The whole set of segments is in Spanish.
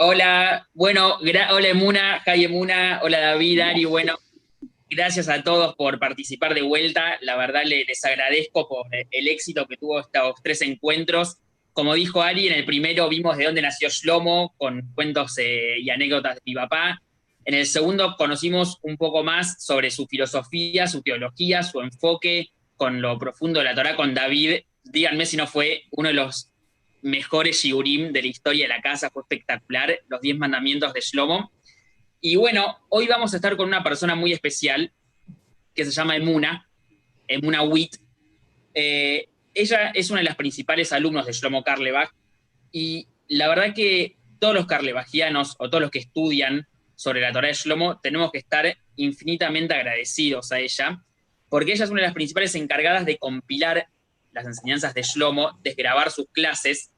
Hola, bueno, hola Emuna, Jai Emuna, hola David, Ari, bueno, gracias a todos por participar de vuelta. La verdad les agradezco por el éxito que tuvo estos tres encuentros. Como dijo Ari, en el primero vimos de dónde nació Shlomo, con cuentos eh, y anécdotas de mi papá. En el segundo conocimos un poco más sobre su filosofía, su teología, su enfoque con lo profundo de la Torah con David. Díganme si no fue uno de los mejores shiurim de la historia de la casa, fue espectacular, los 10 mandamientos de Shlomo. Y bueno, hoy vamos a estar con una persona muy especial que se llama Emuna, Emuna Witt. Eh, ella es una de las principales alumnos de Shlomo Karlebach y la verdad que todos los karlebachianos o todos los que estudian sobre la Torah de Shlomo tenemos que estar infinitamente agradecidos a ella, porque ella es una de las principales encargadas de compilar las enseñanzas de Shlomo, desgrabar sus clases.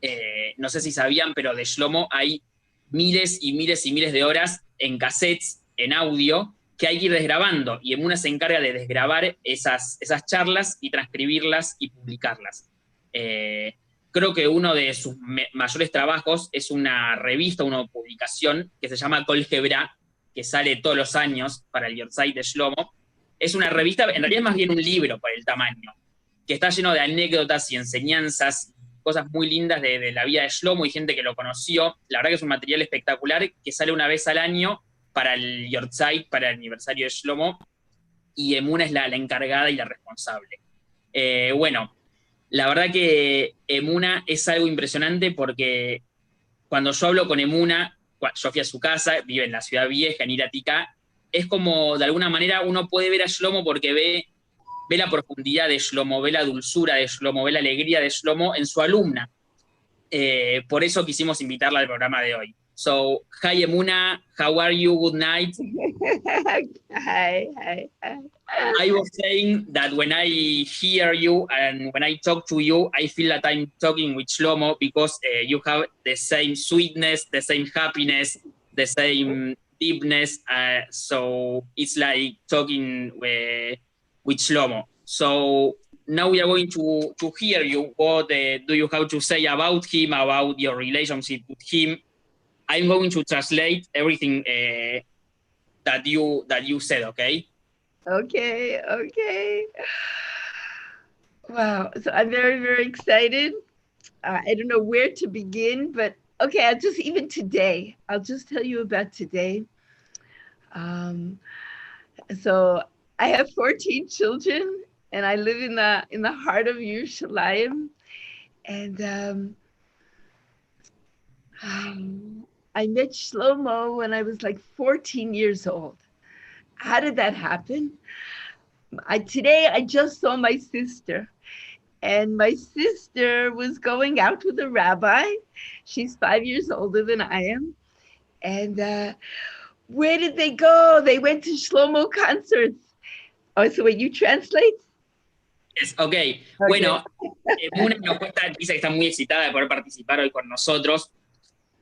Eh, no sé si sabían, pero de Shlomo hay miles y miles y miles de horas en cassettes, en audio, que hay que ir desgrabando. Y Emuna se encarga de desgrabar esas, esas charlas y transcribirlas y publicarlas. Eh, creo que uno de sus mayores trabajos es una revista, una publicación que se llama Colgebra, que sale todos los años para el Yortzeit de Shlomo. Es una revista, en realidad es más bien un libro por el tamaño, que está lleno de anécdotas y enseñanzas, cosas muy lindas de, la vida de Shlomo y gente que lo conoció. La verdad que es un material espectacular que sale una vez al año para el Yortzeit, para el aniversario de Shlomo, y Emuna es la, encargada y la responsable. Eh, bueno, la verdad que Emuna es algo impresionante porque cuando yo hablo con Emuna, yo fui a su casa, vive en la ciudad vieja, en Iratica, es como de alguna manera uno puede ver a Shlomo porque ve ve la profundidad de Shlomo, ve la dulzura de Shlomo, ve la alegría de Shlomo en su alumna. Eh, por eso quisimos invitarla al programa de hoy. So, hi Emuna, how are you? Good night. hi, hi, hi. I was saying that when I hear you and when I talk to you, I feel that I'm talking with Shlomo because uh, you have the same sweetness, the same happiness, the same deepness. Uh, so it's like talking with with Shlomo. So now we are going to, to hear you. What uh, do you have to say about him, about your relationship with him? I'm going to translate everything uh, that you that you said. Okay. Okay. Okay. Wow. So I'm very very excited. Uh, I don't know where to begin, but okay. I'll just even today. I'll just tell you about today. Um, so I have 14 children and I live in the in the heart of Yerushalayim. And um, um, I met Shlomo when I was like 14 years old. How did that happen? I, today I just saw my sister, and my sister was going out with a rabbi. She's five years older than I am. And uh, where did they go? They went to Shlomo concerts Oh, so wait, you translate? Yes, ok. okay. Bueno, eh, Muna nos cuenta, dice que está muy excitada de poder participar hoy con nosotros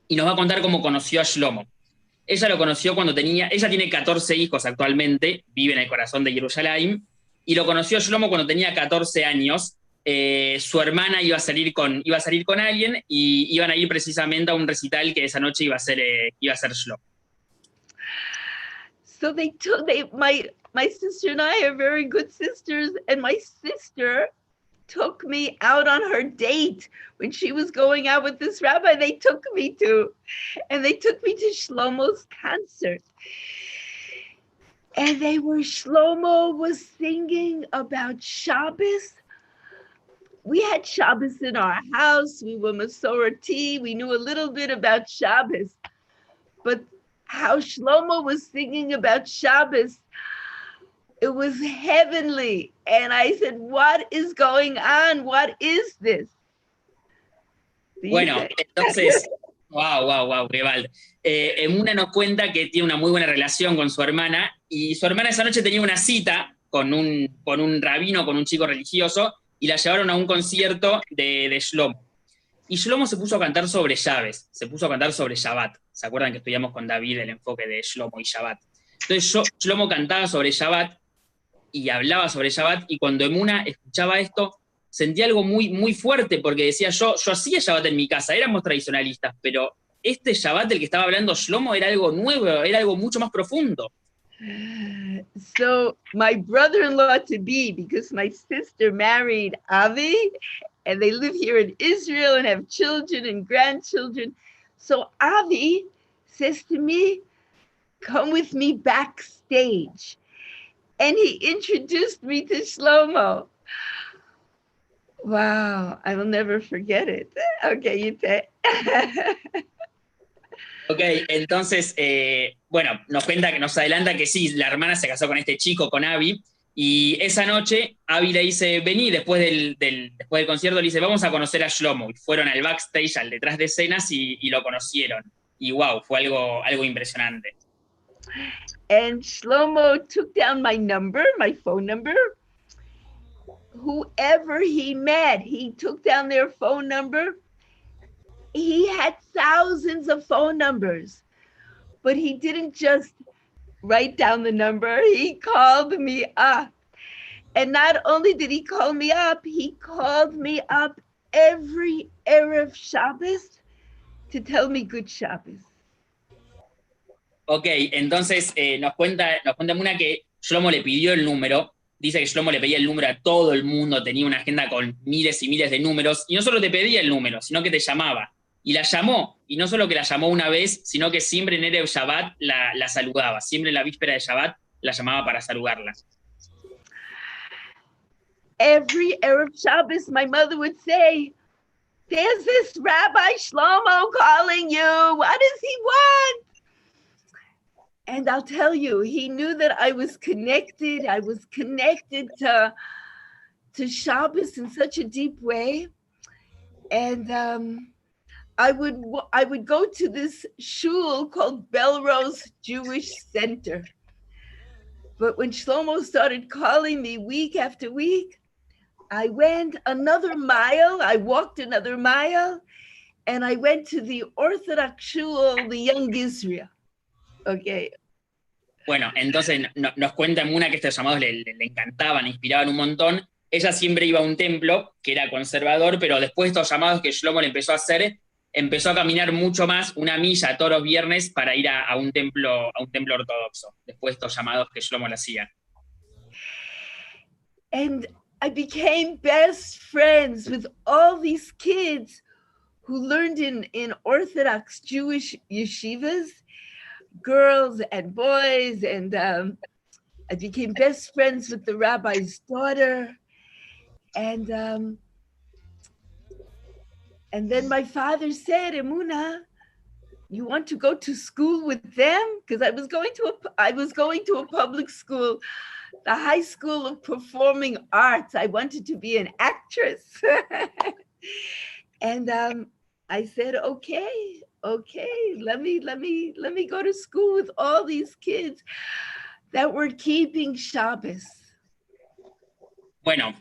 y nos va a contar cómo conoció a Shlomo. Ella lo conoció cuando tenía, ella tiene 14 hijos actualmente, vive en el corazón de Jerusalén, y lo conoció a Shlomo cuando tenía 14 años. Eh, su hermana iba a, salir con, iba a salir con alguien y iban a ir precisamente a un recital que esa noche iba a ser, eh, iba a ser Shlomo. So they took, they, my, my sister and I are very good sisters, and my sister took me out on her date when she was going out with this rabbi. They took me to and they took me to shlomo's concert. And they were shlomo was singing about shabbos. We had shabbos in our house. We were masorati we knew a little bit about shabbos. But how shlomo was singing about shabbos it was heavenly. And I said, What is going on? What is this? Bueno, entonces, wow, wow, wow, Rival. Eh, Emuna nos cuenta que tiene una muy buena relación con su hermana y su hermana esa noche tenía una cita con un, con un rabino, con un chico religioso, y la llevaron a un concierto de, de Shlomo. Y Shlomo se puso a cantar sobre llaves, se puso a cantar sobre Shabbat. ¿Se acuerdan que estudiamos con David el enfoque de Shlomo y Shabbat? Entonces Shlomo cantaba sobre Shabbat y hablaba sobre Shabbat, y cuando Emuna escuchaba esto, sentía algo muy, muy fuerte, porque decía yo, yo hacía Shabbat en mi casa, éramos tradicionalistas, pero este Shabbat del que estaba hablando Shlomo era algo nuevo, era algo mucho más profundo. So my brother-in-law to be, because my sister married Avi, and they live here in Israel and have children and grandchildren. So Avi says to me, "Come with me backstage," and he introduced me to Shlomo. Wow, I will never forget it. Okay, you say. Ok, entonces, eh, bueno, nos cuenta que nos adelanta que sí, la hermana se casó con este chico, con Abby, y esa noche Abby le dice, vení, después del, del, después del concierto le dice, vamos a conocer a Shlomo. Y fueron al backstage, al detrás de escenas, y, y lo conocieron. Y wow, fue algo, algo impresionante. And Shlomo took down my number, my phone number. Whoever he met, he took down their phone number he had thousands of phone numbers, but he didn't just write down the number, he called me up. And not only did he call me up, he called me up every Erev Shabbos to tell me good Shabbos. Ok, entonces eh, nos cuenta, nos cuenta Muna que Shlomo le pidió el número. Dice que Shlomo le pedía el número a todo el mundo, tenía una agenda con miles y miles de números, y no solo te pedía el número, sino que te llamaba y la llamó. Y no solo que la llamó una vez, sino que siempre en Erev Shabbat la, la saludaba. Siempre en la víspera de Shabbat la llamaba para saludarla. Every Erev Shabbos, my mother would say, There's this Rabbi Shlomo calling you. What does he want? And I'll tell you, he knew that I was connected. I was connected to, to Shabbos in such a deep way. And um, I would I would go to this shul called Belrose Jewish Center. But when Shlomo started calling me week after week, I went another mile. I walked another mile, and I went to the Orthodox shul, the Young Israel. Okay. Bueno, entonces no, nos cuenta Muna que estos llamados le, le, le encantaban, inspiraban un montón. Ella siempre iba a un templo que era conservador, pero después de estos llamados que Shlomo le empezó a hacer, empezó a caminar mucho más, una milla todos los viernes para ir a, a un, templo, a un templo ortodoxo, después de estos llamados que Shlomo le hacía. And I became best friends with all these kids who learned in, in Orthodox Jewish yeshivas, girls and boys, and um, I became best friends with the rabbi's daughter. And um, and then my father said, Emuna, you want to go to school with them? Because I was going to a I was going to a public school, the High School of Performing Arts. I wanted to be an actress. and um, I said, okay, okay, let me let me let me go to school with all these kids that were keeping Shabbos. Bueno,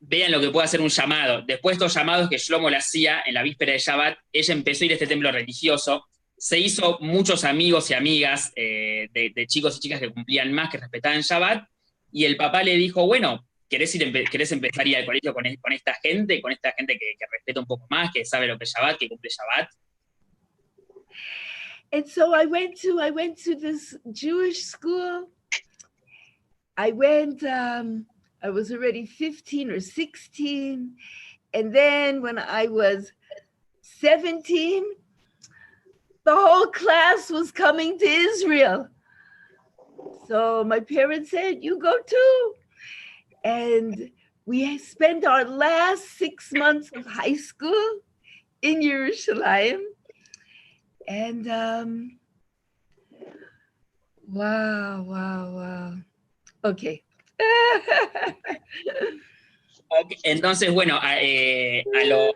vean lo que puede hacer un llamado. Después de estos llamados que Shlomo le hacía en la víspera de Shabbat, ella empezó a ir a este templo religioso, se hizo muchos amigos y amigas eh, de, de, chicos y chicas que cumplían más, que respetaban Shabbat, y el papá le dijo, bueno, ¿querés, ir, querés empezar a ir al colegio con, con esta gente, con esta gente que, que, respeta un poco más, que sabe lo que es Shabbat, que cumple Shabbat? And so I went to I went to this Jewish school. I went um, I was already 15 or 16. And then when I was 17, the whole class was coming to Israel. So my parents said, You go too. And we spent our last six months of high school in Jerusalem. And um, wow, wow, wow. Okay. Entonces, bueno, a, eh, a lo,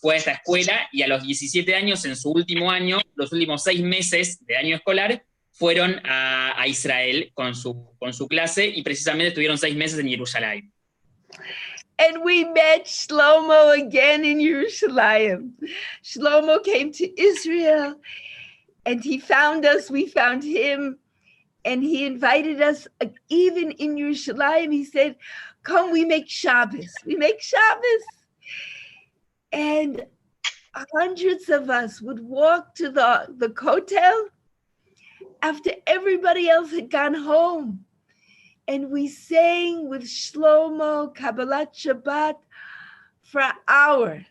fue a esta escuela y a los 17 años, en su último año, los últimos seis meses de año escolar, fueron a, a Israel con su, con su clase y precisamente estuvieron seis meses en Jerusalén. And we met Shlomo again in Jerusalem. Shlomo came to Israel and he found us, we found him and he invited us even in Yerushalayim. He said, "Come, we make Shabbos. We make Shabbos." And hundreds of us would walk to the, the hotel after everybody else had gone home. And we sang with Shlomo Kabbalat Shabbat for hours.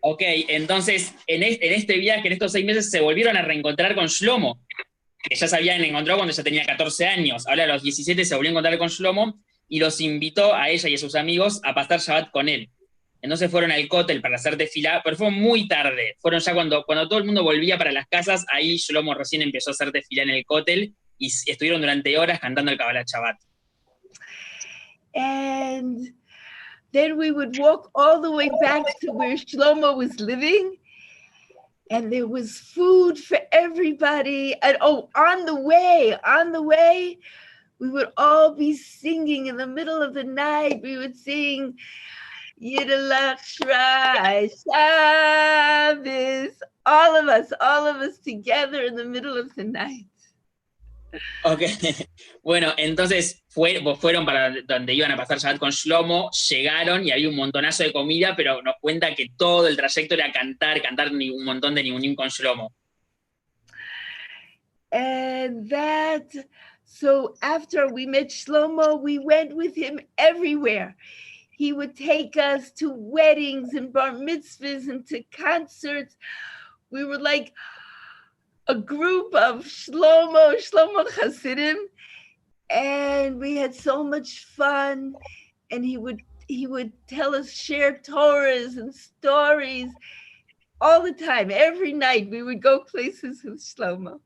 Ok, entonces en, este viaje, en estos seis meses, se volvieron a reencontrar con Shlomo, que ya se habían encontrado cuando ya tenía 14 años. Ahora a los 17 se volvió a encontrar con Shlomo y los invitó a ella y a sus amigos a pasar Shabbat con él. Entonces fueron al cótel para hacer desfilada, pero fue muy tarde. Fueron ya cuando, cuando todo el mundo volvía para las casas, ahí Shlomo recién empezó a hacer desfilada en el cótel y estuvieron durante horas cantando el Kabbalah Shabbat. And then we would walk all the way back to where Shlomo was living. And there was food for everybody. And oh, on the way, on the way, we would all be singing in the middle of the night. We would sing Yiddelach Shrai Shabbos. All of us, all of us together in the middle of the night. Ok, bueno, entonces fue, fueron para donde iban a pasar Shabbat con Shlomo, llegaron y había un montonazo de comida, pero nos cuenta que todo el trayecto era cantar, cantar un montón de Nibunim con Shlomo. And that, so after we met Shlomo, we went with him everywhere. He would take us to weddings and bar mitzvahs and to concerts. We were like, a group of Shlomo, Shlomo Hasidim, and we had so much fun. And he would he would tell us share Torahs and stories all the time. Every night we would go places with Shlomo.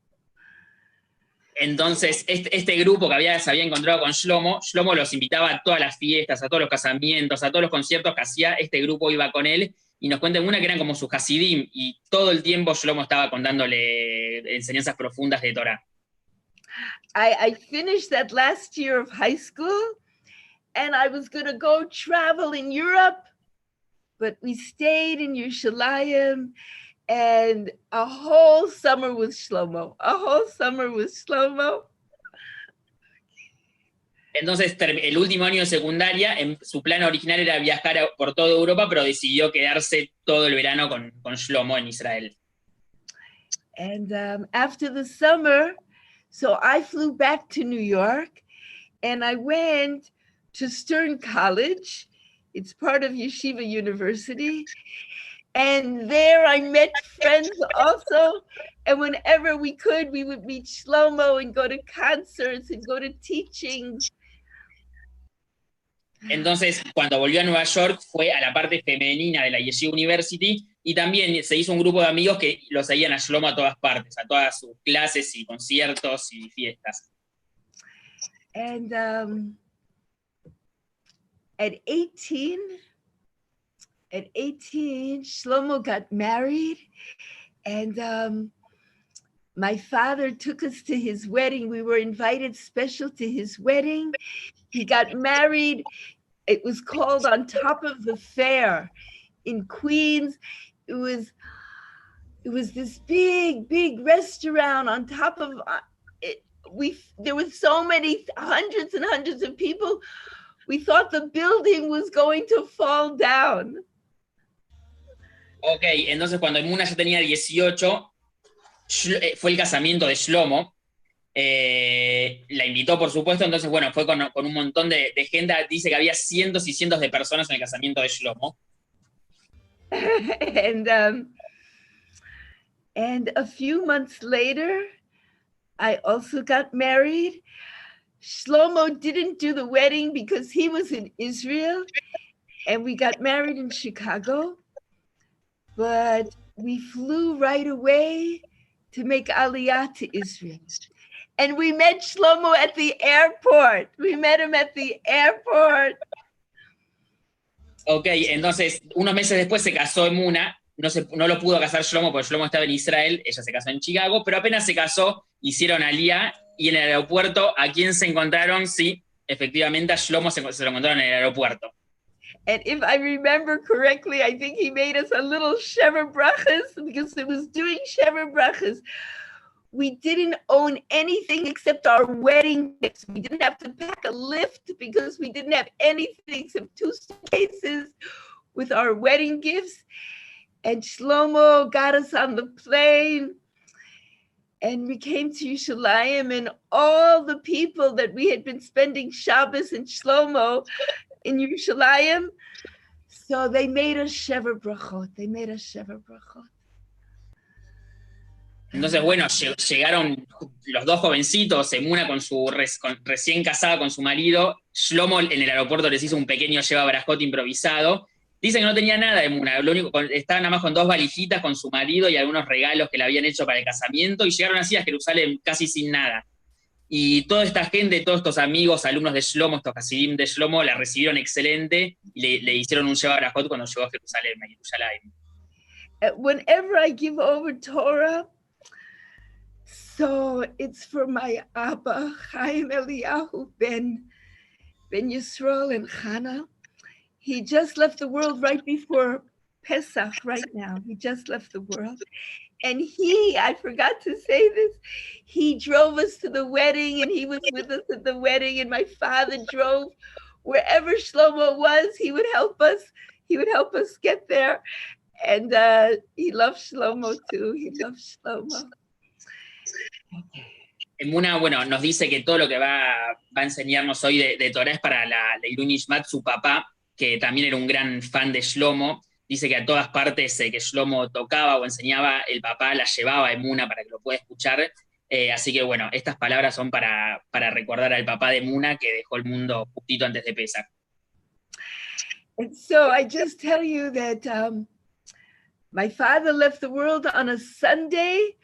Entonces, este, este, grupo que había, se había encontrado con Shlomo, Shlomo los invitaba a todas las fiestas, a todos los casamientos, a todos los conciertos que hacía, este grupo iba con él y nos cuentan una que eran como sus Hasidim, y todo el tiempo Shlomo estaba contándole enseñanzas profundas de Torah. I, finished that last year of high school, and I was going to go travel in Europe, but we stayed in Yerushalayim, and a whole summer with Shlomo, a whole summer with Shlomo. Entonces, el último año de secundaria, su plan original era viajar por toda Europa, pero decidió quedarse todo el verano con, con Shlomo en Israel. And um, after the summer, so I flew back to New York and I went to Stern College. It's part of Yeshiva University. And there I met friends also. And whenever we could, we would meet Shlomo and go to concerts and go to teachings. Entonces, cuando volvió a Nueva York, fue a la parte femenina de la Yeshiva University y también se hizo un grupo de amigos que lo seguían a Shlomo a todas partes, a todas sus clases y conciertos y fiestas. And um, at 18, at 18, Shlomo got married and um, my father took us to his wedding. We were invited special to his wedding. He got married. It was called On Top of the Fair in Queens. It was it was this big, big restaurant on top of uh, it. We there were so many hundreds and hundreds of people. We thought the building was going to fall down. Ok, entonces cuando Muna ya tenía 18, eh, fue el casamiento de Shlomo. Eh, la invitó, por supuesto, entonces, bueno, fue con, con un montón de, de, gente. Dice que había cientos y cientos de personas en el casamiento de Shlomo. and, um, and a few months later, I also got married. Shlomo didn't do the wedding because he was in Israel, and we got married in Chicago. But we flew right away to make Aliyah to Israel. And we met Shlomo at the airport. We met him at the airport. Ok, entonces unos meses después se casó Emuna. No, se, no lo pudo casar Shlomo porque Shlomo estaba en Israel, ella se casó en Chicago, pero apenas se casó, hicieron Aliyah y en el aeropuerto, ¿a quién se encontraron? Sí, efectivamente a Shlomo se, se lo encontraron en el aeropuerto. And if I remember correctly, I think he made us a little Shever Brachas because it was doing Shever Brachas. We didn't own anything except our wedding gifts. We didn't have to pack a lift because we didn't have anything except two suitcases. with our wedding gifts. And Shlomo got us on the plane. And we came to Yerushalayim, and all the people that we had been spending Shabbos and Shlomo in Yerushalayim, so they made us Shever Brachot. They made us Shever Brachot. Entonces, bueno, llegaron los dos jovencitos, Emuna con su recién casada con su marido, Shlomo en el aeropuerto les hizo un pequeño lleva brajot improvisado. Dicen que no tenía nada Emuna, lo único, estaba nada más con dos valijitas con su marido y algunos regalos que le habían hecho para el casamiento y llegaron así a Jerusalén casi sin nada. Y toda esta gente, todos estos amigos, alumnos de Shlomo, estos Hasidim de Shlomo, la recibieron excelente y le, hicieron un brajot cuando llegó a Jerusalén, a. Uh, whenever I give over Torah, So it's for my Abba, Chaim Eliyahu Ben, Ben Yisrael and Chana. He just left the world right before Pesach, right now. He just left the world. And he, I forgot to say this, he drove us to the wedding and he was with us at the wedding. And my father drove wherever Shlomo was, he would help us. He would help us get there. And uh, he loved Shlomo too. He loved Shlomo. Muna, bueno, nos dice que todo lo que va, a enseñarnos hoy de, de Torah es para la, la su papá, que también era un gran fan de Shlomo. Dice que a todas partes eh, que Shlomo tocaba o enseñaba, el papá la llevaba a Emuna para que lo pueda escuchar. Eh, así que bueno, estas palabras son para, para recordar al papá de Muna que dejó el mundo justito antes de Pesach. so I just tell you that um, my father left the world on a Sunday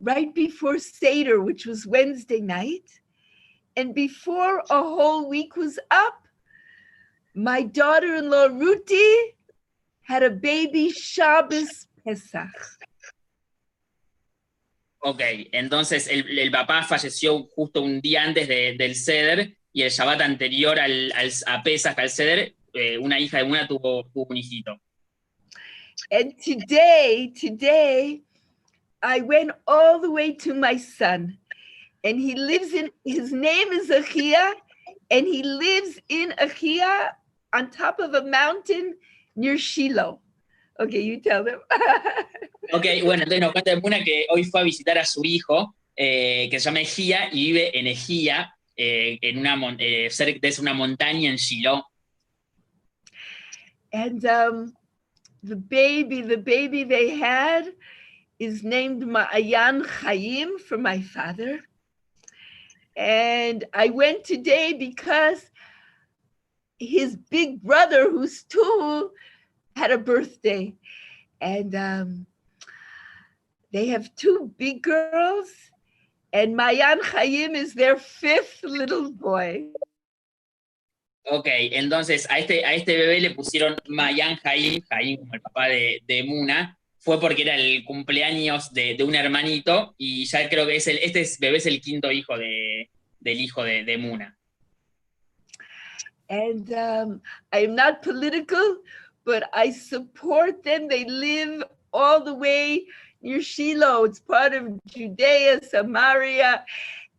right before Seder, which was Wednesday night. And before a whole week was up, my daughter in law, Ruti, had a baby Shabbos Pesach. Ok, entonces el, el, papá falleció justo un día antes de, del Seder y el Shabbat anterior al, al, a Pesach, al Seder, eh, una hija de una tuvo, tuvo un hijito. And today, today, I went all the way to my son, and he lives in his name is Achia, and he lives in Achia on top of a mountain near Shiloh. Okay, you tell them. ok, bueno, entonces nos cuenta Muna que hoy fue a visitar a su hijo, eh, que se llama Ejía, y vive en Ejía, eh, en una, eh, cerca de una montaña en Shiloh. And um, the baby, the baby they had, is named Ma'ayan Chaim for my father. And I went today because his big brother, who's two, had a birthday. And um, they have two big girls, and Mayan Chaim is their fifth little boy. Ok, entonces a este, a este bebé le pusieron Mayan Jaim, Jaim como el papá de, de Muna, fue porque era el cumpleaños de, de, un hermanito y ya creo que es el, este es, bebé es el quinto hijo de, del hijo de, de Muna. And um, I'm not political, but I support them. They live all the way near Shiloh. It's part of Judea, Samaria,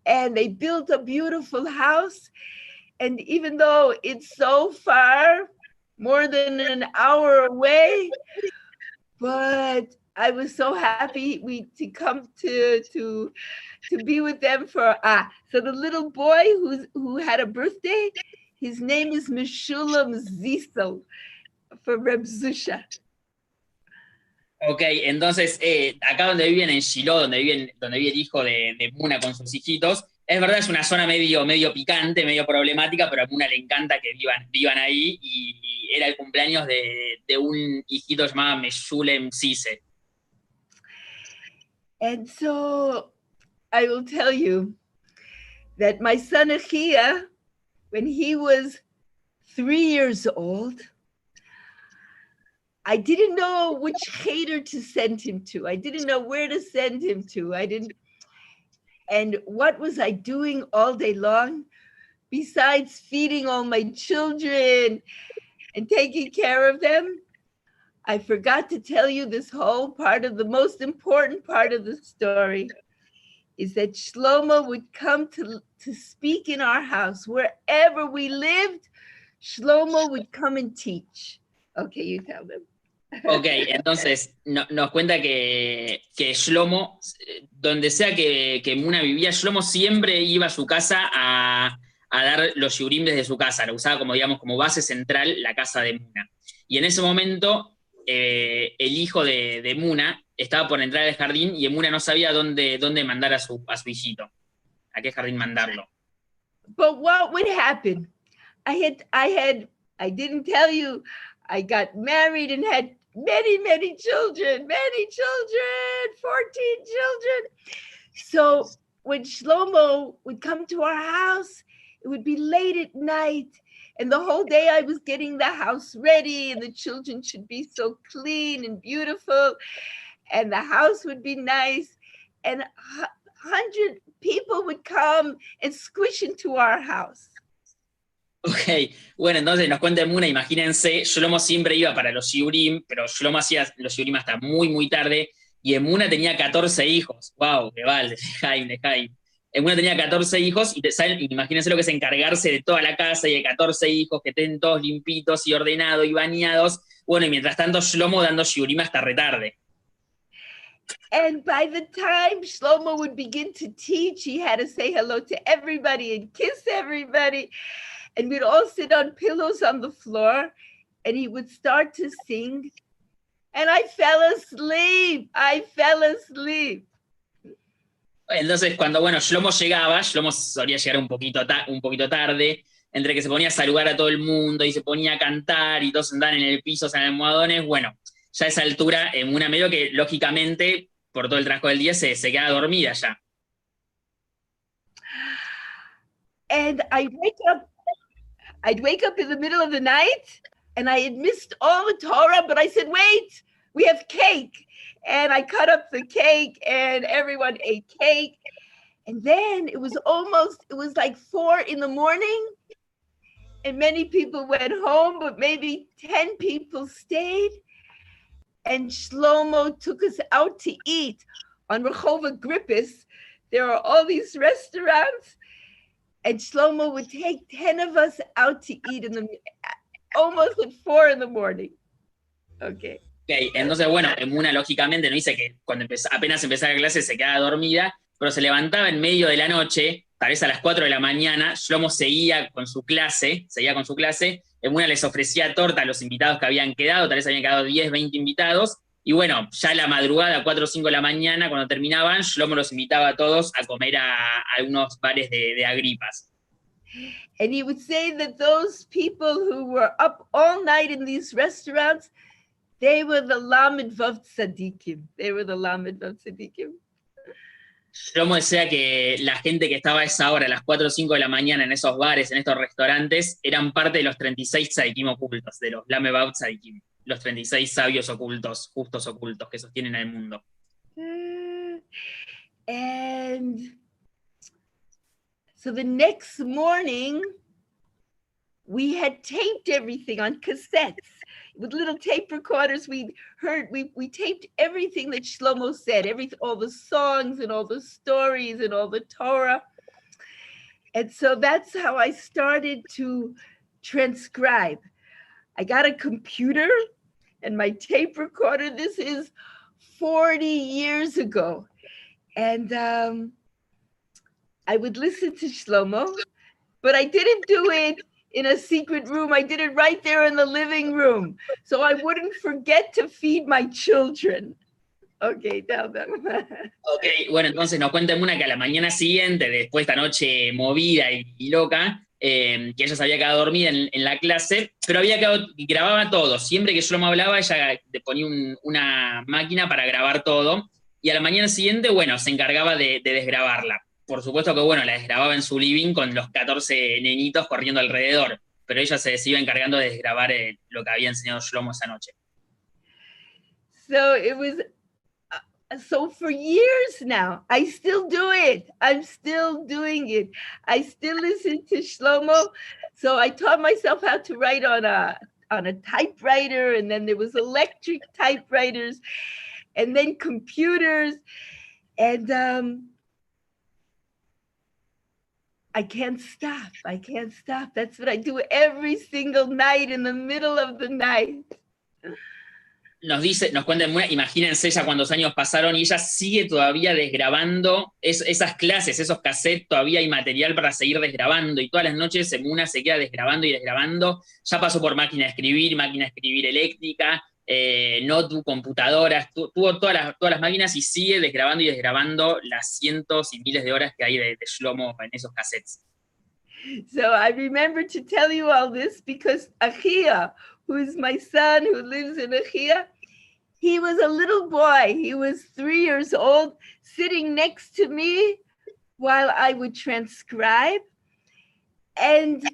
and they built a beautiful house. And even though it's so far, more than an hour away, but I was so happy we to come to to to be with them for ah. So the little boy who's who had a birthday, his name is Mishulam Ziso for Reb Zusha. Ok, entonces eh, acá donde viven en Shiloh, donde viven, donde vive el hijo de, de, Muna con sus hijitos, es verdad, es una zona medio, medio picante, medio problemática, pero a Muna le encanta que vivan, vivan ahí y, era el cumpleaños de, de un hijito llamado Meshulem Sise. And so I will tell you that my son Achia, when he was three years old, I didn't know which hater to send him to. I didn't know where to send him to. I didn't. And what was I doing all day long? Besides feeding all my children and taking care of them. I forgot to tell you this whole part of the most important part of the story is that Shlomo would come to, to speak in our house. Wherever we lived, Shlomo would come and teach. Okay, you tell them. Ok, entonces no- nos cuenta que, que Shlomo, donde sea que, que Muna vivía, Shlomo siempre iba a su casa a, a dar los yurim desde su casa, lo usaba como, digamos, como base central la casa de Muna. Y en ese momento, eh, el hijo de, de Muna estaba por entrar al jardín y Muna no sabía dónde, dónde mandar a su, a su hijito, a qué jardín mandarlo. But what would happen? I had, I had, I didn't tell you, I got married and had many, many children, many children, 14 children. So when Shlomo would come to our house, it would be late at night. And the whole day I was getting the house ready, and the children should be so clean and beautiful, and the house would be nice. And a hundred people would come and squish into our house. Ok, bueno, entonces nos cuenta Muna, imagínense, Shlomo siempre iba para los Yurim, pero Shlomo hacía los Yurim hasta muy, muy tarde, y Emuna tenía 14 hijos. ¡Wow! ¡Qué vale! Jaime, Jaime. Emuna tenía 14 hijos, y te- imagínense lo que es encargarse de toda la casa y de 14 hijos, que estén todos limpitos y ordenados y bañados. Bueno, y mientras tanto Shlomo dando Yurim hasta retarde. And by the time Shlomo would begin to teach, he had to say hello to everybody and kiss everybody. And we'd all sit on pillows on the floor and he would start to sing. And I fell asleep. I fell asleep. Entonces, cuando, bueno, Shlomo llegaba, Shlomo solía llegar un poquito, un poquito tarde, entre que se ponía a saludar a todo el mundo y se ponía a cantar y todos andaban en el piso, en almohadones, bueno, ya a esa altura, en una medio que lógicamente, por todo el transcurso del día, se, se queda dormida ya. And I'd wake up, I'd wake up in the middle of the night and I had missed all the Torah, but I said, wait, we have cake. And I cut up the cake and everyone ate cake. And then it was almost, it was like four in the morning. And many people went home, but maybe 10 people stayed. And Shlomo took us out to eat on Rehova Grippus. There are all these restaurants and Shlomo would take 10 of us out to eat in the almost at four in the morning. Okay. Ok, entonces, bueno, Emuna lógicamente no dice que cuando empezó- apenas empezaba la clase se quedaba dormida, pero se levantaba en medio de la noche, tal vez a las 4 de la mañana, Shlomo seguía con su clase, seguía con su clase, Emuna les ofrecía torta a los invitados que habían quedado, tal vez habían quedado 10, 20 invitados, y bueno, ya a la madrugada, 4 o 5 de la mañana, cuando terminaban, Shlomo los invitaba a todos a comer a, algunos bares de, de agripas. And he would say that those people who were up all night in these restaurants, they were the Lamed Vav Tzadikim. They were the Lamed Vav Tzadikim. Shlomo decía que la gente que estaba a esa hora, a las 4 o 5 de la mañana, en esos bares, en estos restaurantes, eran parte de los 36 tzadikim ocultos, de los Lamebab tzadikim, los 36 sabios ocultos, justos ocultos que sostienen al mundo. Uh, And so the next morning, we had taped everything on cassettes with little tape recorders. We heard, we, we taped everything that Shlomo said, every, all the songs and all the stories and all the Torah. And so that's how I started to transcribe. I got a computer and my tape recorder. This is 40 years ago. And um, I would listen to Shlomo, but I didn't do it in a secret room. I did it right there in the living room. So I wouldn't forget to feed my children. Okay, tell them. Ok, bueno, entonces nos cuenta una que a la mañana siguiente, después de esta noche movida y loca, eh, que ella se había quedado dormida en, la clase, pero había quedado, grababa todo. Siempre que Shlomo hablaba, ella ponía un- una máquina para grabar todo, y a la mañana siguiente, bueno, se encargaba de, de desgrabarla. Por supuesto que, bueno, la desgrababa en su living con los 14 nenitos corriendo alrededor, pero ella se, iba encargando de desgrabar eh, lo que había enseñado Shlomo esa noche. so it was, so for years now, I still do it. I'm still doing it. I still listen to Shlomo. So I taught myself how to write on a on a typewriter, and then there was electric typewriters, and then computers, and um, I can't stop. I can't stop. That's what I do every single night in the middle of the night. Nos dice, nos cuenta, imagínense ya cuántos años pasaron y ella sigue todavía desgrabando esas clases, esos cassettes, todavía hay material para seguir desgrabando y todas las noches Emuna se queda desgrabando y desgrabando. Ya pasó por máquina de escribir, máquina de escribir eléctrica, eh, notebook, computadoras, tuvo todas las, todas las máquinas y sigue desgrabando y desgrabando las cientos y miles de horas que hay de, de Shlomo en esos cassettes. So I remember to tell you all this because Achia, who is my son who lives in Achia, he was a little boy. He was three years old, sitting next to me while I would transcribe. And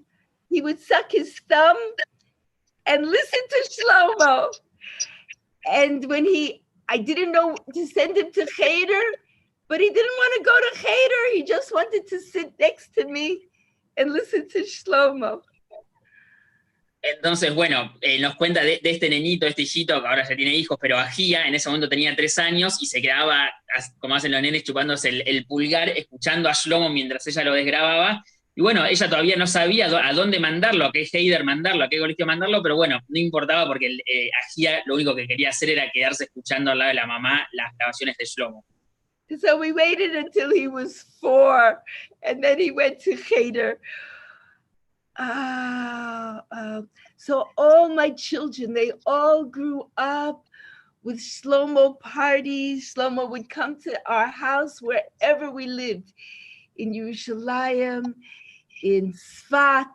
he would suck his thumb and listen to Shlomo. And when he, I didn't know to send him to Cheder, but he didn't want to go to Cheder. He just wanted to sit next to me and listen to Shlomo. Entonces, bueno, eh, nos cuenta de, este nenito, este hijito, que ahora ya tiene hijos, pero Agía en ese momento tenía tres años y se quedaba, como hacen los nenes, chupándose el, pulgar, escuchando a Shlomo mientras ella lo desgrababa. Y bueno, ella todavía no sabía a dónde mandarlo, a qué Heider mandarlo, a qué colegio mandarlo, pero bueno, no importaba porque eh, Agía lo único que quería hacer era quedarse escuchando al lado de la mamá las grabaciones de Shlomo. So we waited until he was four, and then he went to Cheder. Uh, uh, so all my children, they all grew up with Shlomo parties. Shlomo would come to our house wherever we lived, in Yerushalayim, in Sfat,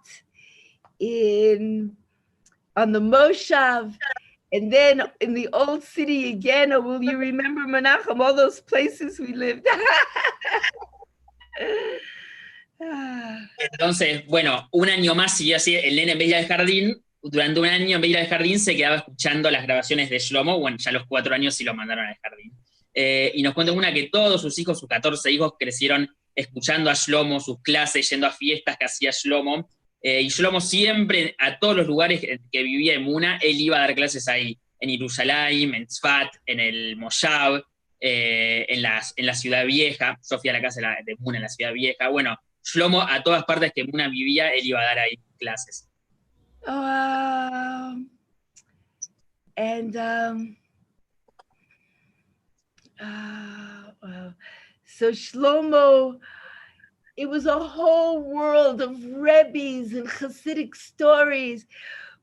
in on the Moshav, and then in the old city again. Or will you remember Menachem? All those places we lived. Entonces, bueno, un año más siguió así, el nene en vez de jardín, durante un año en vez de ir al jardín se quedaba escuchando las grabaciones de Shlomo, bueno, ya los cuatro años sí lo mandaron al jardín. Eh, y nos cuenta una que todos sus hijos, sus 14 hijos, crecieron escuchando a Shlomo, sus clases, yendo a fiestas que hacía Shlomo. Eh, y Shlomo siempre, a todos los lugares que vivía en Muna, él iba a dar clases ahí, en Jerusalén, en Tzfat, en el Moshav, eh, en, en la ciudad vieja. Sofía, la casa de, Muna, en la ciudad vieja. Bueno, Shlomo a todas partes que Muna vivía, él iba a dar ahí clases. Um, and um, uh, so Shlomo, it was a whole world of Rebbe's and Hasidic stories,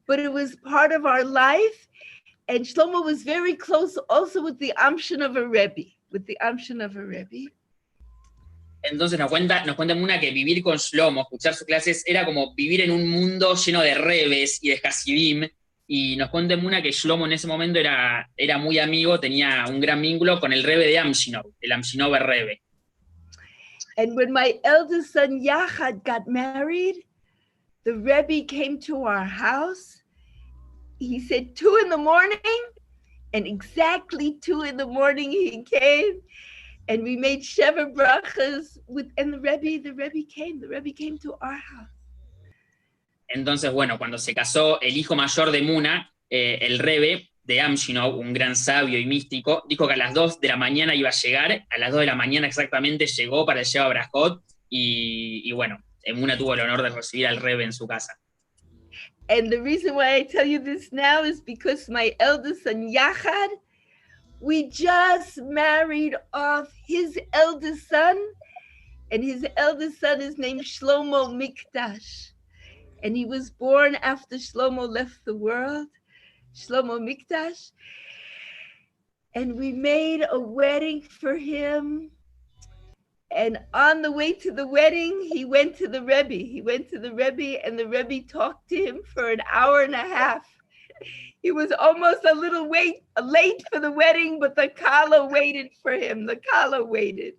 but it was part of our life. And Shlomo was very close also with the Amshin of a Rebbe, with the Amshin of a Rebbe. Entonces nos cuenta, nos cuenta una que vivir con Shlomo, escuchar sus clases, era como vivir en un mundo lleno de rebes y de Hasidim. Y nos cuenta una que Shlomo en ese momento era, era muy amigo, tenía un gran vínculo con el rebe de Amshinov, el Amshinov Rebe. And when my eldest son Yachad got married, the Rebbe came to our house. He said two in the morning, and exactly two in the morning he came and we made Sheva brachas with, and the Rebbe, the Rebbe came, the Rebbe came to our house. Entonces, bueno, cuando se casó el hijo mayor de Muna, eh, el Rebbe de Amshinov, un gran sabio y místico, dijo que a las 2 de la mañana iba a llegar, a las 2 de la mañana exactamente llegó para el Sheva Brachot, y, y bueno, Muna tuvo el honor de recibir al Rebbe en su casa. And the reason why I tell you this now is because my eldest son Yachad, we just married off his eldest son, and his eldest son is named Shlomo Mikdash. And he was born after Shlomo left the world, Shlomo Mikdash. And we made a wedding for him. And on the way to the wedding, he went to the Rebbe. He went to the Rebbe, and the Rebbe talked to him for an hour and a half he was almost a little late for the wedding, but the waited for him. The waited.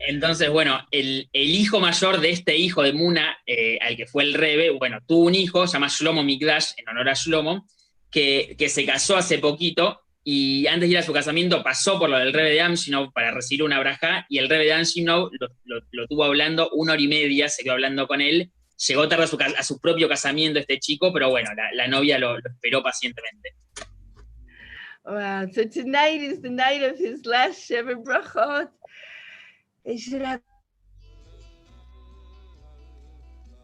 Entonces, bueno, el, el, hijo mayor de este hijo de Muna, eh, al que fue el Rebe, bueno, tuvo un hijo, se llama Shlomo Mikdash, en honor a Shlomo, que, que, se casó hace poquito y antes de ir a su casamiento pasó por lo del Rebe de Amshinov para recibir una braja y el Rebe de Amshinov lo, lo, lo, tuvo hablando una hora y media, se quedó hablando con él llegó tarde a su, a su propio casamiento este chico, pero bueno, la, la novia lo, lo, esperó pacientemente. Wow, so tonight is the night of his last Sheva Brachot. They should have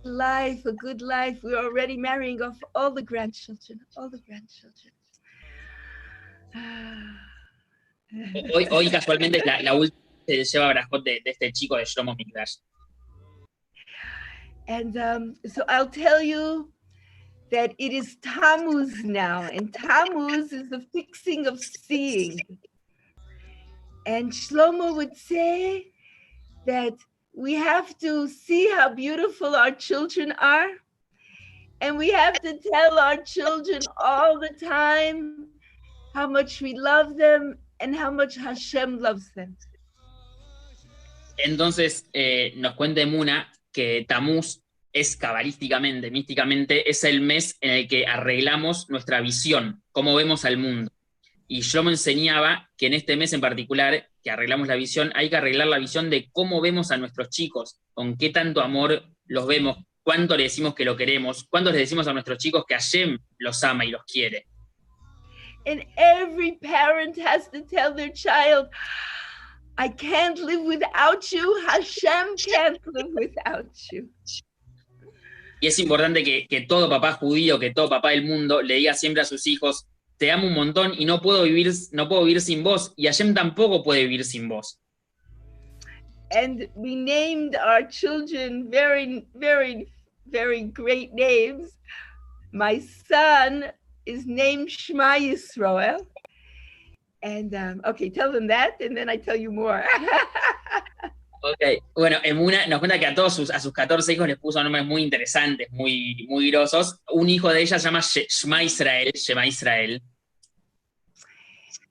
life, a good life. We're already marrying off all the grandchildren, all the grandchildren. Hoy, hoy casualmente es la, la última se lleva Brajot de, de este chico de Shlomo Mikdash. And um, so I'll tell you that it is Tammuz now, and Tammuz is the fixing of seeing. And Shlomo would say that we have to see how beautiful our children are, and we have to tell our children all the time how much we love them and how much Hashem loves them. Entonces eh, nos cuenta Muna que Tamuz es cabalísticamente, místicamente, es el mes en el que arreglamos nuestra visión, cómo vemos al mundo. Y yo me enseñaba que en este mes en particular, que arreglamos la visión, hay que arreglar la visión de cómo vemos a nuestros chicos, con qué tanto amor los vemos, cuánto le decimos que lo queremos, cuánto les decimos a nuestros chicos que Hashem los ama y los quiere. And every parent has to tell their child, I can't live without you. Hashem can't live without you. Y es importante que, que todo papá judío, que todo papá del mundo le diga siempre a sus hijos, te amo un montón y no puedo vivir, no puedo vivir sin vos, y Hashem tampoco puede vivir sin vos. And we named our children very, very, very great names. My son is named Shema Yisrael. And um, okay, tell them that, and then I tell you more. Ok, bueno, Emuna nos cuenta que a todos sus, a sus 14 hijos les puso nombres muy interesantes, muy, muy grosos. Un hijo de ella se llama She- Shema Israel, Shema Israel.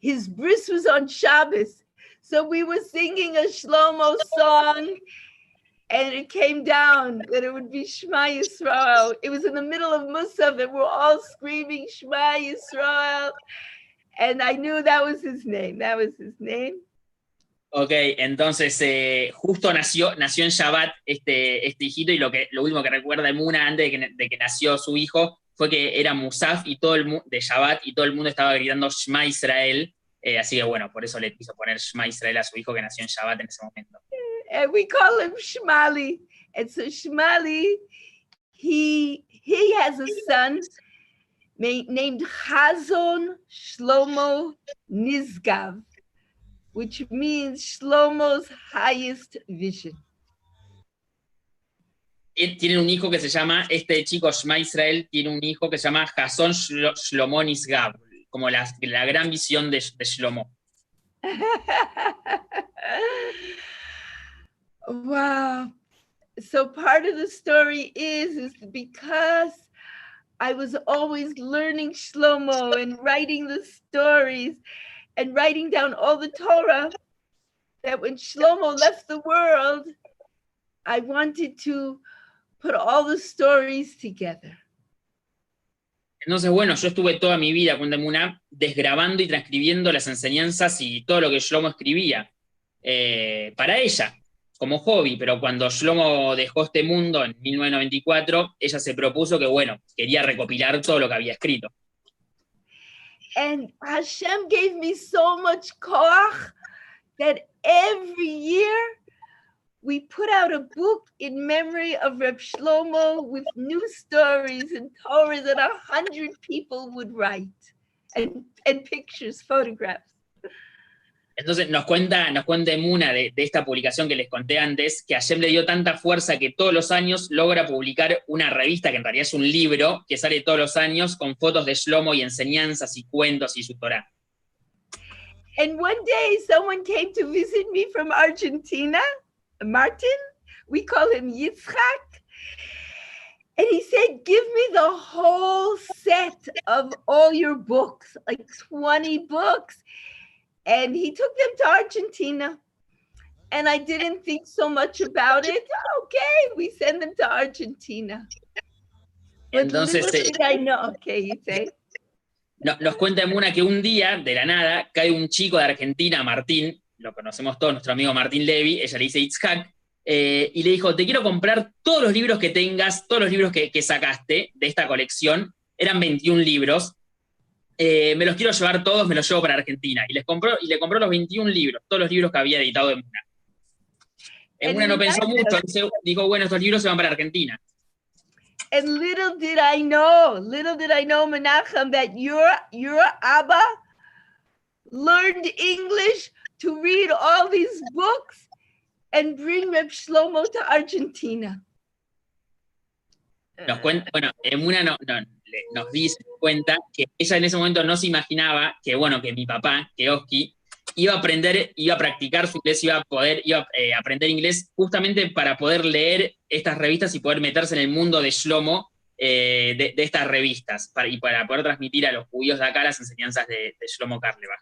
His bris was on Shabbos. So we were singing a Shlomo song, and it came down that it would be Shema Yisrael. It was in the middle of Musaf, and we're all screaming Shema Yisrael. And I knew that was his name. That was his name. Ok, entonces eh, justo nació, nació en Shabbat este, este hijito y lo, que, lo último que recuerda Emuna antes de que, de que nació su hijo fue que era Musaf y todo el de Shabbat y todo el mundo estaba gritando Shema Israel. eh, así que bueno, por eso le quiso poner Shema Israel a su hijo que nació en Shabbat en ese momento. and we call him Shmali. And so Shmali, he he has a son named Chazon Shlomo Nizgav, which means Shlomo's highest vision. Tiene un hijo que se llama, este chico Shema Israel tiene un hijo que se llama Jason Shlomo Nisgab, como la, la gran visión de, de Shlomo. wow. So part of the story is is because I was always learning Shlomo and writing the stories and writing down all the Torah that when Shlomo left the world, I wanted to put all the stories together. Entonces, bueno, yo estuve toda mi vida, cuenta Muna, desgrabando y transcribiendo las enseñanzas y todo lo que Shlomo escribía eh, para ella, como hobby, pero cuando Shlomo dejó este mundo en 1994, ella se propuso que, bueno, quería recopilar todo lo que había escrito. And Hashem gave me so much koach that every year we put out a book in memory of Reb Shlomo with new stories and Torah that a hundred people would write and, and pictures, photographs. Entonces nos cuenta, nos cuenta Muna de, de esta publicación que les conté antes, que Hashem le dio tanta fuerza que todos los años logra publicar una revista, que en realidad es un libro, que sale todos los años con fotos de Shlomo y enseñanzas y cuentos y su Torah. And one day someone came to visit me from Argentina, Martin, we call him Yitzchak. And he said, Give me the whole set of all your books, like 20 books. And he took them to Argentina. And I didn't think so much about it. Okay, we send them to Argentina. But Entonces, did I know. Okay, you say. no- nos cuenta Muna que un día, de la nada, cae un chico de Argentina, Martín, lo conocemos todos, nuestro amigo Martín Levy, ella le dice Itzhak, eh, y le dijo, te quiero comprar todos los libros que tengas, todos los libros que, que sacaste de esta colección, eran 21 libros, eh, me los quiero llevar todos, me los llevo para Argentina. Y, les compró, y le compró los 21 libros, todos los libros que había editado Emuna. Emuna no pensó mucho, dijo, bueno, estos libros se van para Argentina. And little did I know, little did I know, Menachem, that your your Abba learned English to read all these books and bring Reb Shlomo to Argentina. Nos cuenta, bueno, Emuna no, no, nos dice, cuenta que ella en ese momento no se imaginaba que, bueno, que mi papá, que Oski, iba a aprender, iba a practicar su inglés, iba a poder, iba a eh, aprender inglés justamente para poder leer estas revistas y poder meterse en el mundo de Shlomo eh, de, estas revistas y para poder transmitir a los judíos de acá las enseñanzas de, de Shlomo Karlebach.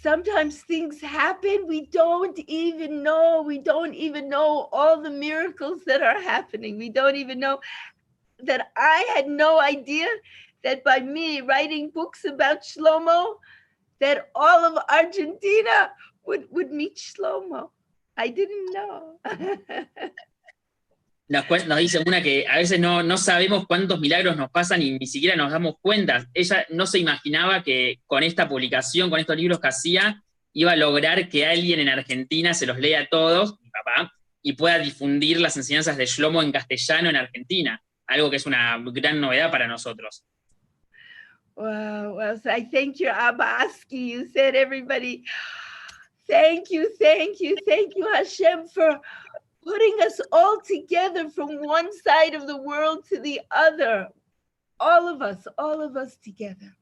Sometimes things happen we don't even know. We don't even know all the miracles that are happening. We don't even know that I had no idea that by me writing books about Shlomo, that all of Argentina would, would meet Shlomo. I didn't know. nos, nos, dice una que a veces no, no sabemos cuántos milagros nos pasan y ni siquiera nos damos cuenta. Ella no se imaginaba que con esta publicación, con estos libros que hacía, iba a lograr que alguien en Argentina se los lea a todos, mi papá, y pueda difundir las enseñanzas de Shlomo en castellano en Argentina, algo que es una gran novedad para nosotros. Wow, well, so I thank you, Abba Aski. You said everybody, thank you, thank you, thank you, Hashem, for putting us all together from one side of the world to the other. All of us, all of us together.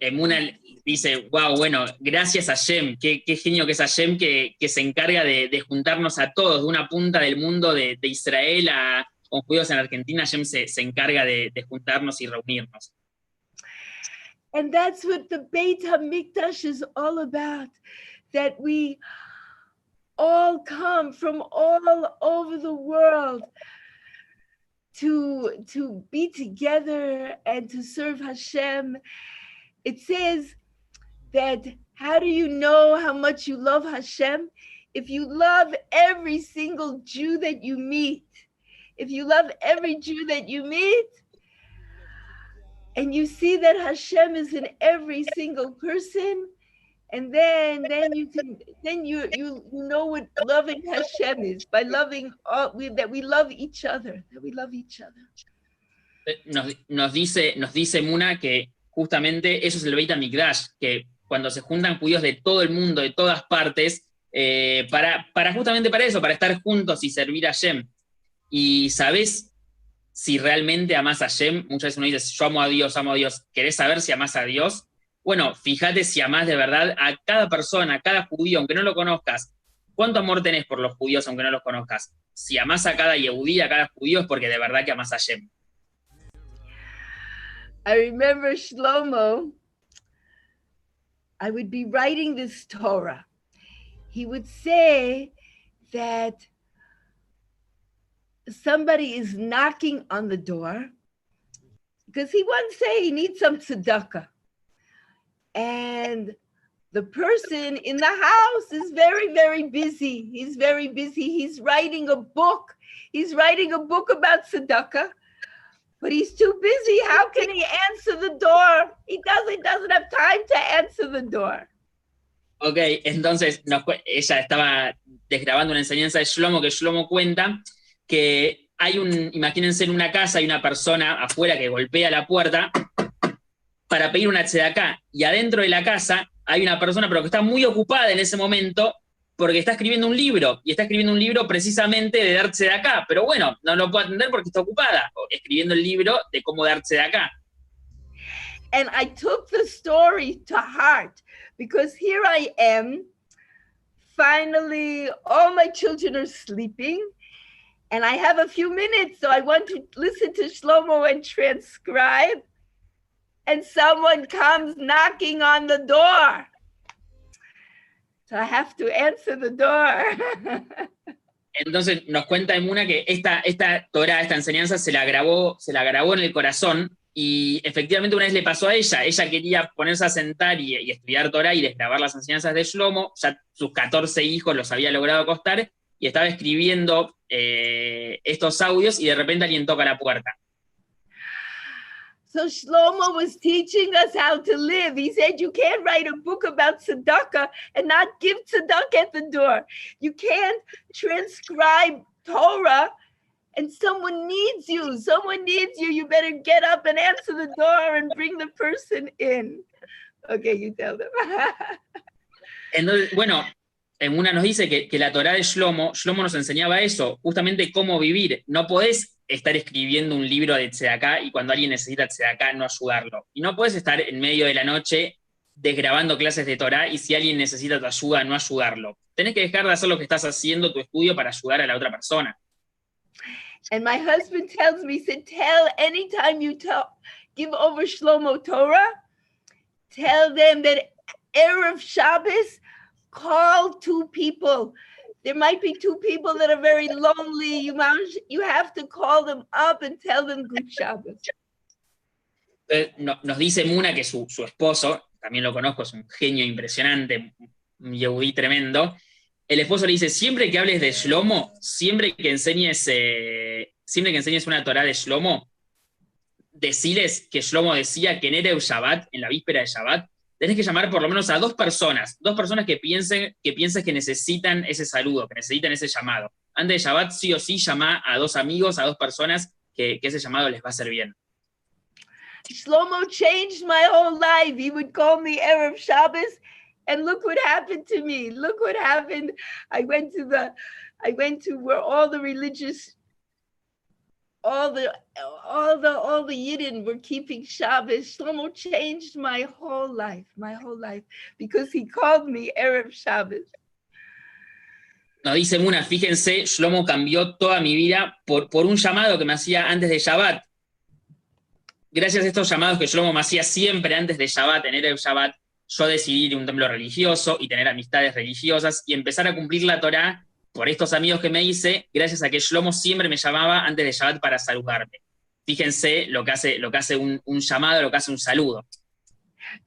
Emuna dice, wow, bueno, gracias a Hashem, qué, qué genio que es Hashem que, que se encarga de, de, juntarnos a todos, de una punta del mundo de, de Israel a, con judíos en Argentina, se, se encarga de, de juntarnos y reunirnos. And that's what the Beit HaMikdash is all about, that we all come from all over the world to, to be together and to serve Hashem. It says that how do you know how much you love Hashem? If you love every single Jew that you meet, if you love every Jew that you meet, and you see that Hashem is in every single person, and then then you can then you you know what loving Hashem is by loving all we, that we love each other, that we love each other. Nos, nos dice nos dice Muna que justamente eso es el Beit HaMikdash, que cuando se juntan judíos de todo el mundo, de todas partes, eh, para, para justamente para eso, para estar juntos y servir a Hashem. Y sabes si realmente amas a Hashem, muchas veces uno dice, yo amo a Dios, amo a Dios, ¿querés saber si amas a Dios? Bueno, fíjate si amas de verdad a cada persona, a cada judío, aunque no lo conozcas. ¿Cuánto amor tenés por los judíos, aunque no los conozcas? Si amas a cada yehudí, a cada judío, es porque de verdad que amas a Hashem. I remember Shlomo, I would be writing this Torah. He would say that somebody is knocking on the door because he once say he needs some tzedakah. And the person in the house is very, very busy. He's very busy. He's writing a book. He's writing a book about tzedakah, but he's too busy. How can he answer the door? He doesn't, doesn't have time to answer the door. Ok, entonces nos, ella estaba desgrabando una enseñanza de Shlomo que Shlomo cuenta que hay un, imagínense en una casa, hay una persona afuera que golpea la puerta para pedir una acá y adentro de la casa hay una persona pero que está muy ocupada en ese momento porque está escribiendo un libro y está escribiendo un libro precisamente de darse de acá, pero bueno, no lo puedo atender porque está ocupada, escribiendo el libro de cómo darse de acá. And I took the story to heart because here I am. Finally, all my children are sleeping. And I have a few minutes, so I want to listen to Shlomo and transcribe. And someone comes knocking on the door. So I have to answer the door. Entonces nos cuenta Emuna que esta, esta Torah, esta enseñanza, se la grabó, se la grabó en el corazón y efectivamente una vez le pasó a ella, ella quería ponerse a sentar y, y estudiar Torah y desgrabar las enseñanzas de Shlomo, ya sus 14 hijos los había logrado acostar, y estaba escribiendo eh, estos audios y de repente alguien toca la puerta. So Shlomo was teaching us how to live. He said you can't write a book about tzedakah and not give tzedakah at the door. You can't transcribe Torah and someone needs you. Someone needs you. You better get up and answer the door and bring the person in. Okay, you tell them. Entonces, bueno, en una nos dice que, la Torá de Shlomo, Shlomo nos enseñaba eso, justamente cómo vivir. No podés estar escribiendo un libro de Tzedaká y cuando alguien necesita Tzedaká no ayudarlo. Y no puedes estar en medio de la noche desgrabando clases de Torah y si alguien necesita tu ayuda, no ayudarlo. Tenés que dejar de hacer lo que estás haciendo, tu estudio, para ayudar a la otra persona. And my husband tells me, said, tell anytime you tell, give over Shlomo Torah, tell them that Erev Shabbos, call two people. There might be two people that are very lonely. You, you have to call them up and tell them good Shabbos. Eh, no- nos dice Muna que su, su esposo, también lo conozco, es un genio impresionante, un yehudí tremendo. El esposo le dice, siempre que hables de Shlomo, siempre que enseñes, eh, siempre que enseñes una Torah de Shlomo, deciles que Shlomo decía que en Erev Shabbat, en la víspera de Shabbat, tenés que llamar por lo menos a dos personas, dos personas que piensen que, necesitan ese saludo, que necesitan ese llamado. Antes de Shabbat, sí o sí, llama a dos amigos, a dos personas que, que ese llamado les va a hacer bien. Shlomo changed my whole life. He would call me Erev Shabbos, and look what happened to me. Look what happened. I went to the, I went to where all the religious, all the, all the, all the Yidden were keeping Shabbos. Shlomo changed my whole life, my whole life, because he called me Erev Shabbos. Nos dice Muna, fíjense, Shlomo cambió toda mi vida por, por un llamado que me hacía antes de Shabbat. Gracias a estos llamados que Shlomo me hacía siempre antes de Shabbat, tener el Shabbat, yo decidí ir a un templo religioso y tener amistades religiosas y empezar a cumplir la Torá por estos amigos que me hice, gracias a que Shlomo siempre me llamaba antes de Shabbat para saludarme. Fíjense lo que hace, lo que hace un, un llamado, lo que hace un saludo.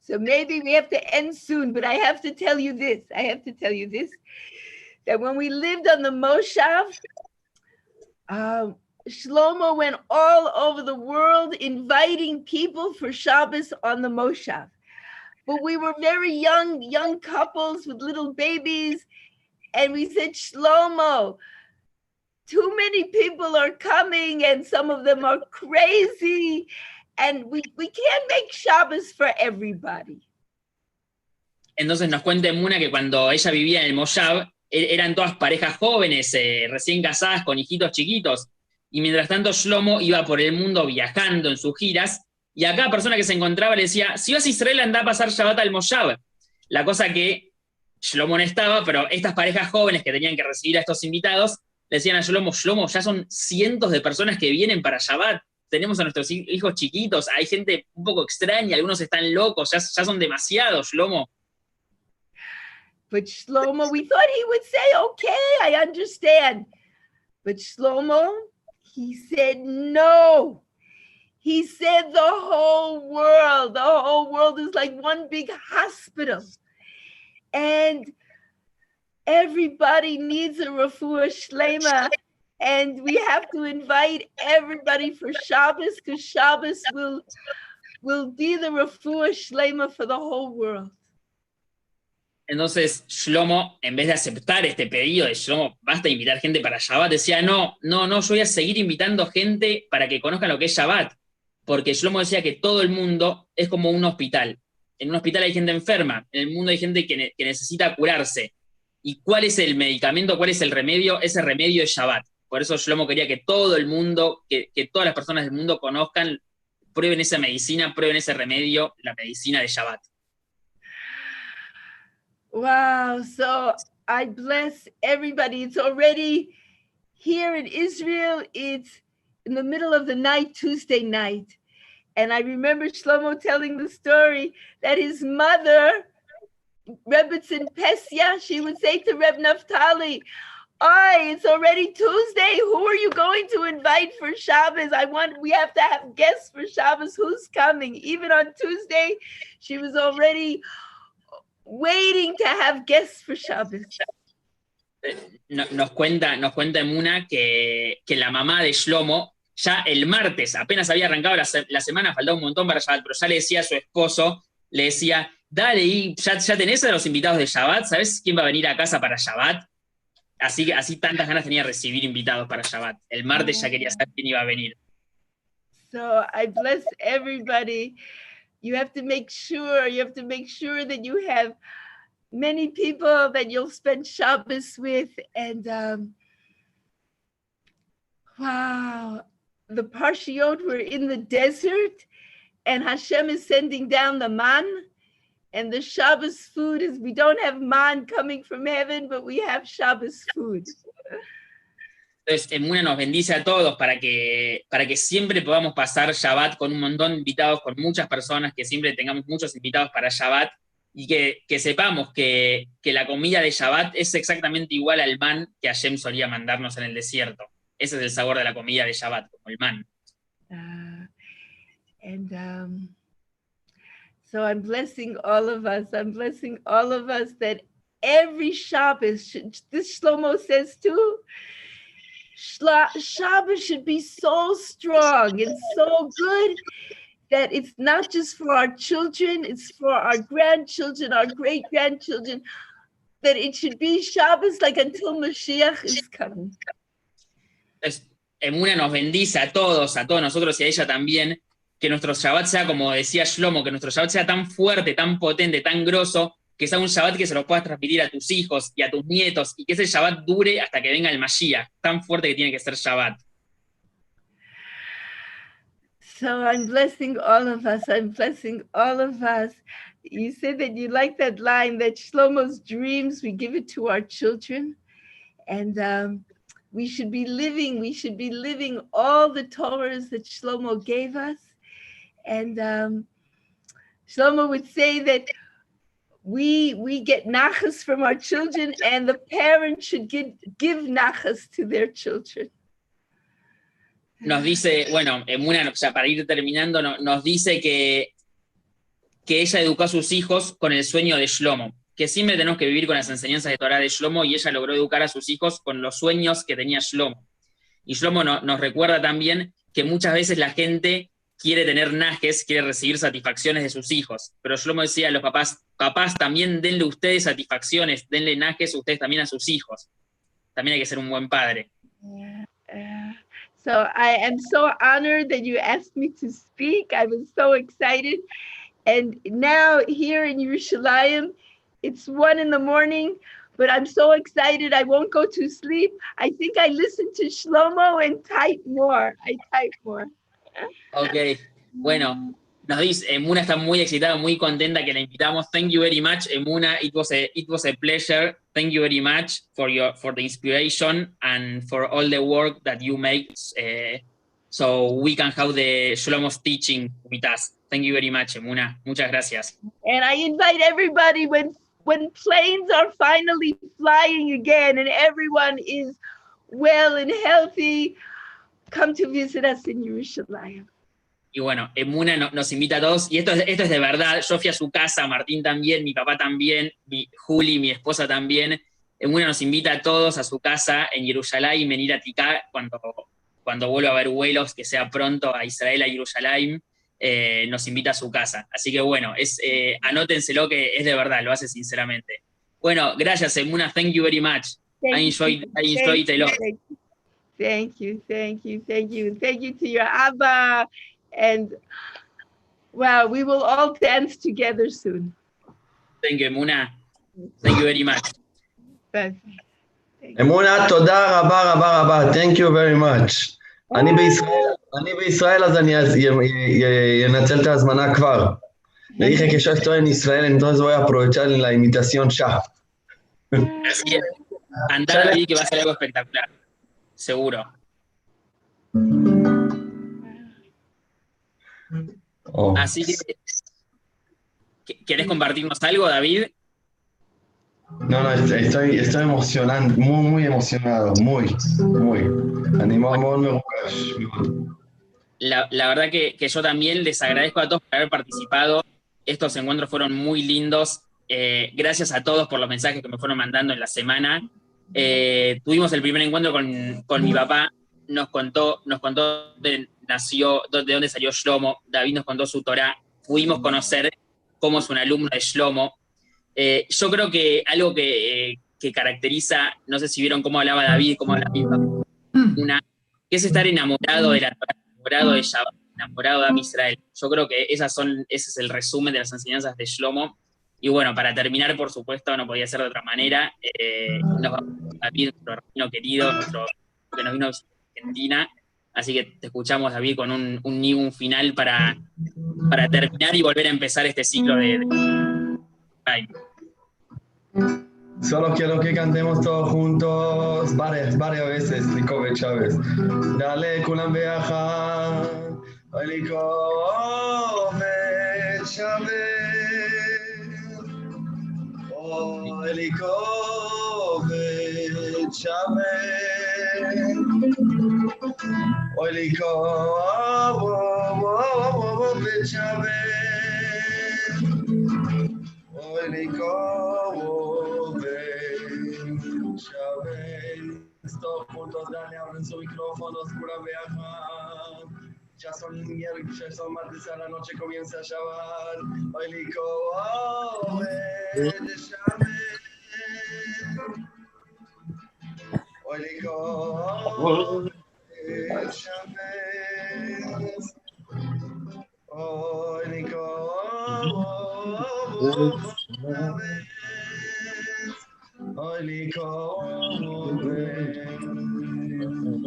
So maybe we have to end soon, but I have to tell you this. I have to tell you this that when we lived on the Moshav, um, Shlomo went all over the world inviting people for Shabbos on the Moshav. But we were very young, young couples with little babies. And we said, Shlomo, too many people are coming, and some of them are crazy. And we, we can't make Shabbos for everybody. Entonces nos cuenta Muna que cuando ella vivía en el Moshav, e- eran todas parejas jóvenes, eh, recién casadas, con hijitos chiquitos. Y mientras tanto Shlomo iba por el mundo viajando en sus giras, y a cada persona que se encontraba le decía, si vas a Israel, anda a pasar Shabbat al Moshav. La cosa que Shlomo no estaba, pero estas parejas jóvenes que tenían que recibir a estos invitados, le decían a Shlomo, Shlomo, ya son cientos de personas que vienen para Shabbat, tenemos a nuestros hi- hijos chiquitos, hay gente un poco extraña, algunos están locos, ya, ya son demasiados, Shlomo. But Shlomo, we thought he would say, okay, I understand. But Shlomo, he said, no. He said the whole world, the whole world is like one big hospital. And everybody needs a refuah shlema. And we have to invite everybody for Shabbos because Shabbos will, will be the refuah shlema for the whole world. Entonces Shlomo, en vez de aceptar este pedido de Shlomo, basta invitar gente para Shabbat, decía, no, no, no, yo voy a seguir invitando gente para que conozcan lo que es Shabbat. Porque Shlomo decía que todo el mundo es como un hospital. En un hospital hay gente enferma, en el mundo hay gente que, ne- que necesita curarse. ¿Y cuál es el medicamento, cuál es el remedio? Ese remedio es Shabbat. Por eso Shlomo quería que todo el mundo, que, que todas las personas del mundo conozcan, prueben esa medicina, prueben ese remedio, la medicina de Shabbat. Wow. So I bless everybody. It's already here in Israel. It's in the middle of the night, Tuesday night. And I remember Shlomo telling the story that his mother, Rebbitzin Pesia, she would say to Reb Naftali, Oi, it's already Tuesday. Who are you going to invite for Shabbos? I want, we have to have guests for Shabbos. Who's coming? Even on Tuesday, she was already waiting to have guests for Shabbos. Eh, no- nos cuenta, nos cuenta Muna que, que la mamá de Shlomo, ya el martes, apenas había arrancado la, se- la semana, faltaba un montón para Shabbat, pero ya le decía a su esposo, le decía, dale, y ya, ya tenés a los invitados de Shabbat, ¿sabes quién va a venir a casa para Shabbat? Así, que- así tantas ganas tenía de recibir invitados para Shabbat. El martes ya quería saber quién iba a venir. So I bless everybody. you have to make sure, you have to make sure that you have many people that you'll spend Shabbos with. And um, wow, the Parshiot were in the desert and Hashem is sending down the man. And the Shabbos food is we don't have man coming from heaven, but we have Shabbos food. Entonces, Emuna nos bendice a todos para que, para que siempre podamos pasar Shabbat con un montón de invitados, con muchas personas, que siempre tengamos muchos invitados para Shabbat y que, que sepamos que, que, la comida de Shabbat es exactamente igual al man que Hashem solía mandarnos en el desierto. Ese es el sabor de la comida de Shabbat, como el man. Uh, and um, so I'm blessing all of us. I'm blessing all of us that every Shabbos, this Shlomo says too, Shabbos should be so strong and so good that it's not just for our children, it's for our grandchildren, our great grandchildren, that it should be Shabbos like until Mashiach is coming. Emuna nos bendice a todos, a todos nosotros y a ella también, que nuestro Shabbat sea, como decía Shlomo, que nuestro Shabbat sea tan fuerte, tan potente, tan grosso, que sea un Shabbat que se lo puedas transmitir a tus hijos y a tus nietos y que ese Shabbat dure hasta que venga el Mashiach, tan fuerte que tiene que ser Shabbat. So I'm blessing all of us. I'm blessing all of us. You said that you like that line that Shlomo's dreams, we give it to our children. And um, we should be living, we should be living all the Torahs that Shlomo gave us. And um, Shlomo would say that we we get nachas from our children and the parents should give, give nachas to their children. Nos dice, bueno, Emuna, o sea, para ir terminando, no, nos dice que, que ella educó a sus hijos con el sueño de Shlomo, que siempre tenemos que vivir con las enseñanzas de Torah de Shlomo y ella logró educar a sus hijos con los sueños que tenía Shlomo. Y Shlomo no, nos recuerda también que muchas veces la gente quiere tener najes, quiere recibir satisfacciones de sus hijos. Pero me decía a los papás, papás, también denle ustedes satisfacciones, denle najes ustedes también a sus hijos. También hay que ser un buen padre. So I am so honored that you asked me to speak. I was so excited. And now here in Yerushalayim, it's one in the morning, but I'm so excited. I won't go to sleep. I think I listen to Shlomo and type more. I type more. Ok, bueno, nos dice, Emuna está muy excitada, muy contenta que la invitamos. Thank you very much, Emuna. It was a, it was a pleasure. Thank you very much for your for the inspiration and for all the work that you make, uh, so we can have the Shlomo's teaching with us. Thank you very much, Emuna. Muchas gracias. And I invite everybody when when planes are finally flying again and everyone is well and healthy. come to visit us in Jerusalem. Y bueno, Emuna nos invita a todos, y esto es, de verdad, yo a su casa, Martín también, mi papá también, mi Juli, mi esposa también. Emuna nos invita a todos a su casa en Jerusalén, venir a Ticá cuando, cuando vuelva a haber vuelos, que sea pronto a Israel, a Jerusalén, eh, nos invita a su casa. Así que bueno, es, eh, anótenselo que es de verdad, lo hace sinceramente. Bueno, gracias Emuna, thank you very much. I enjoyed, I enjoyed a lot. Thank you, thank you, thank you. Thank you to your Abba. And well, we will all dance together soon. Thank you, Emuna. Thank you very much. אמונה, תודה רבה רבה רבה. Thank you very much. אני בישראל, אני בישראל אז אני אנצל את ההזמנה כבר. Le dije que yo estoy en Israel, entonces voy a aprovechar la invitación ya. Así es. Andar ahí que va a ser algo espectacular seguro. Oh. Así que, ¿querés compartirnos algo, David? No, no, estoy, estoy emocionado, muy, muy emocionado, muy, muy. Animado, la, verdad que, yo también les agradezco a todos por haber participado. Estos encuentros fueron muy lindos. Eh, gracias a todos por los mensajes que me fueron mandando en la semana. Eh, tuvimos el primer encuentro con, con, mi papá, nos contó, nos contó de, nació, de dónde salió Shlomo, David nos contó su Torah, pudimos conocer cómo es un alumno de Shlomo. Eh, yo creo que algo que, que, caracteriza, no sé si vieron cómo hablaba David, cómo hablaba mi papá, una, que es estar enamorado de la Torah, enamorado de Shabbat, enamorado de Am Israel. Yo creo que esas son, ese es el resumen de las enseñanzas de Shlomo. Y bueno, para terminar, por supuesto, no podía ser de otra manera, eh, nos vamos a nuestro rabino querido, nuestro que nos vino de Argentina. Así que te escuchamos, David, con un, un, un final para, para terminar y volver a empezar este ciclo de... de... Solo quiero que cantemos todos juntos varias, varias veces, Nico Chávez. Dale, Kulam Beaja, Nico Chávez. Oh, Nico Chávez. Oh, Nico Chávez. Oh, Nico Todos juntos, dale, abren su micrófono, oscura viaja. Ya son miércoles, ya son martes a la noche, comienza a llavar. Hoy lico, oh, de Chávez. Hoy lico, oh, de Chávez.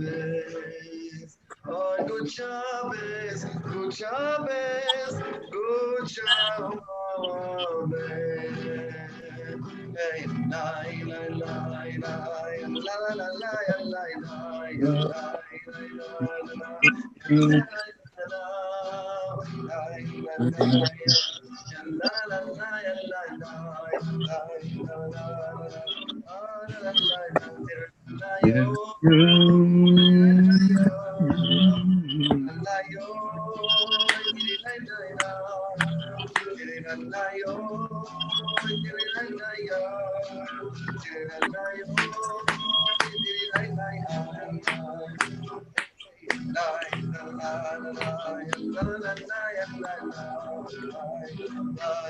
Chavez. Oh, good Chavez. Good Chavez. Good Chavez. Hey, la, la, la, la, la, la, la, la, la,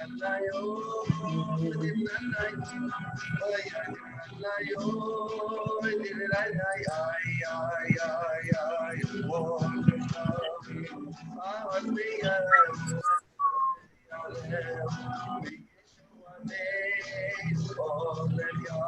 ಅಲ್ಲಯೋ ದಿನಲೈತಿ ಅಯ್ಯ ಅಲ್ಲಯೋ ದಿನಲೈ ಆಯ ಆಯ ಆಯ ಓ ಆವತಿಯ ಅಲ್ಲಯೋ ಓ